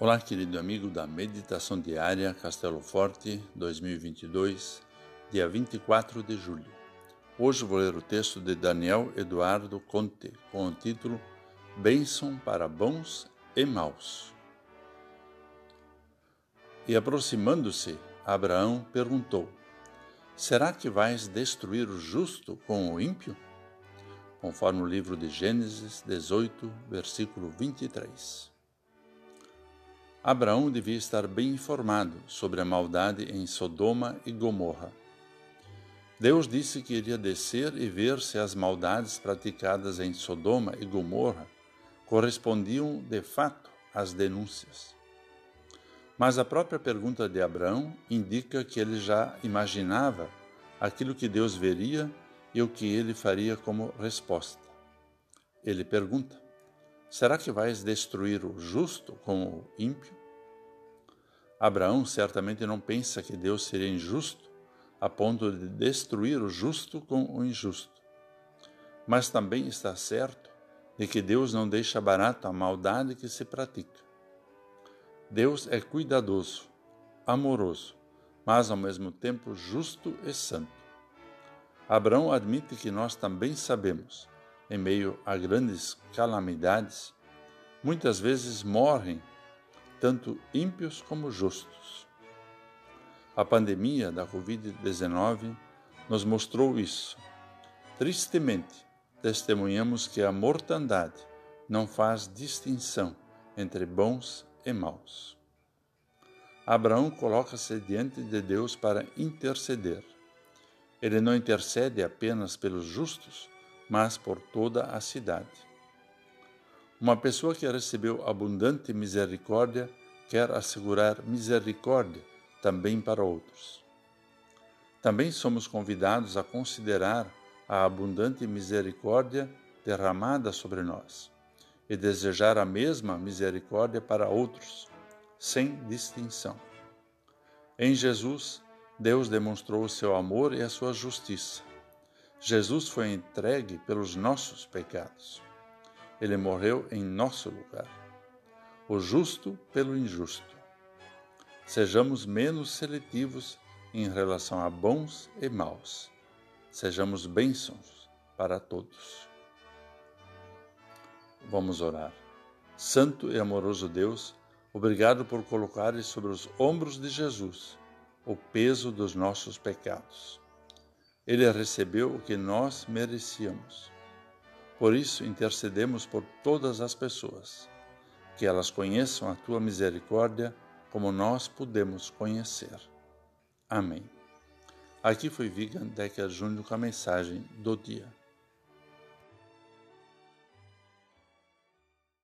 Olá, querido amigo da Meditação Diária Castelo Forte 2022, dia 24 de julho. Hoje vou ler o texto de Daniel Eduardo Conte com o título Bênção para bons e maus. E aproximando-se, Abraão perguntou: Será que vais destruir o justo com o ímpio? Conforme o livro de Gênesis 18, versículo 23. Abraão devia estar bem informado sobre a maldade em Sodoma e Gomorra. Deus disse que iria descer e ver se as maldades praticadas em Sodoma e Gomorra correspondiam de fato às denúncias. Mas a própria pergunta de Abraão indica que ele já imaginava aquilo que Deus veria e o que ele faria como resposta. Ele pergunta: Será que vais destruir o justo com o ímpio? Abraão certamente não pensa que Deus seria injusto a ponto de destruir o justo com o injusto. Mas também está certo de que Deus não deixa barato a maldade que se pratica. Deus é cuidadoso, amoroso, mas ao mesmo tempo justo e santo. Abraão admite que nós também sabemos, em meio a grandes calamidades, muitas vezes morrem tanto ímpios como justos. A pandemia da Covid-19 nos mostrou isso. Tristemente, testemunhamos que a mortandade não faz distinção entre bons e maus. Abraão coloca-se diante de Deus para interceder. Ele não intercede apenas pelos justos, mas por toda a cidade. Uma pessoa que recebeu abundante misericórdia quer assegurar misericórdia também para outros. Também somos convidados a considerar a abundante misericórdia derramada sobre nós e desejar a mesma misericórdia para outros, sem distinção. Em Jesus, Deus demonstrou o seu amor e a sua justiça. Jesus foi entregue pelos nossos pecados. Ele morreu em nosso lugar. O justo pelo injusto. Sejamos menos seletivos em relação a bons e maus. Sejamos bênçãos para todos. Vamos orar. Santo e amoroso Deus, obrigado por colocares sobre os ombros de Jesus o peso dos nossos pecados. Ele recebeu o que nós merecíamos por isso, intercedemos por todas as pessoas, que elas conheçam a tua misericórdia como nós podemos conhecer. Amém. Aqui foi Vigan Decker Júnior com a mensagem do dia.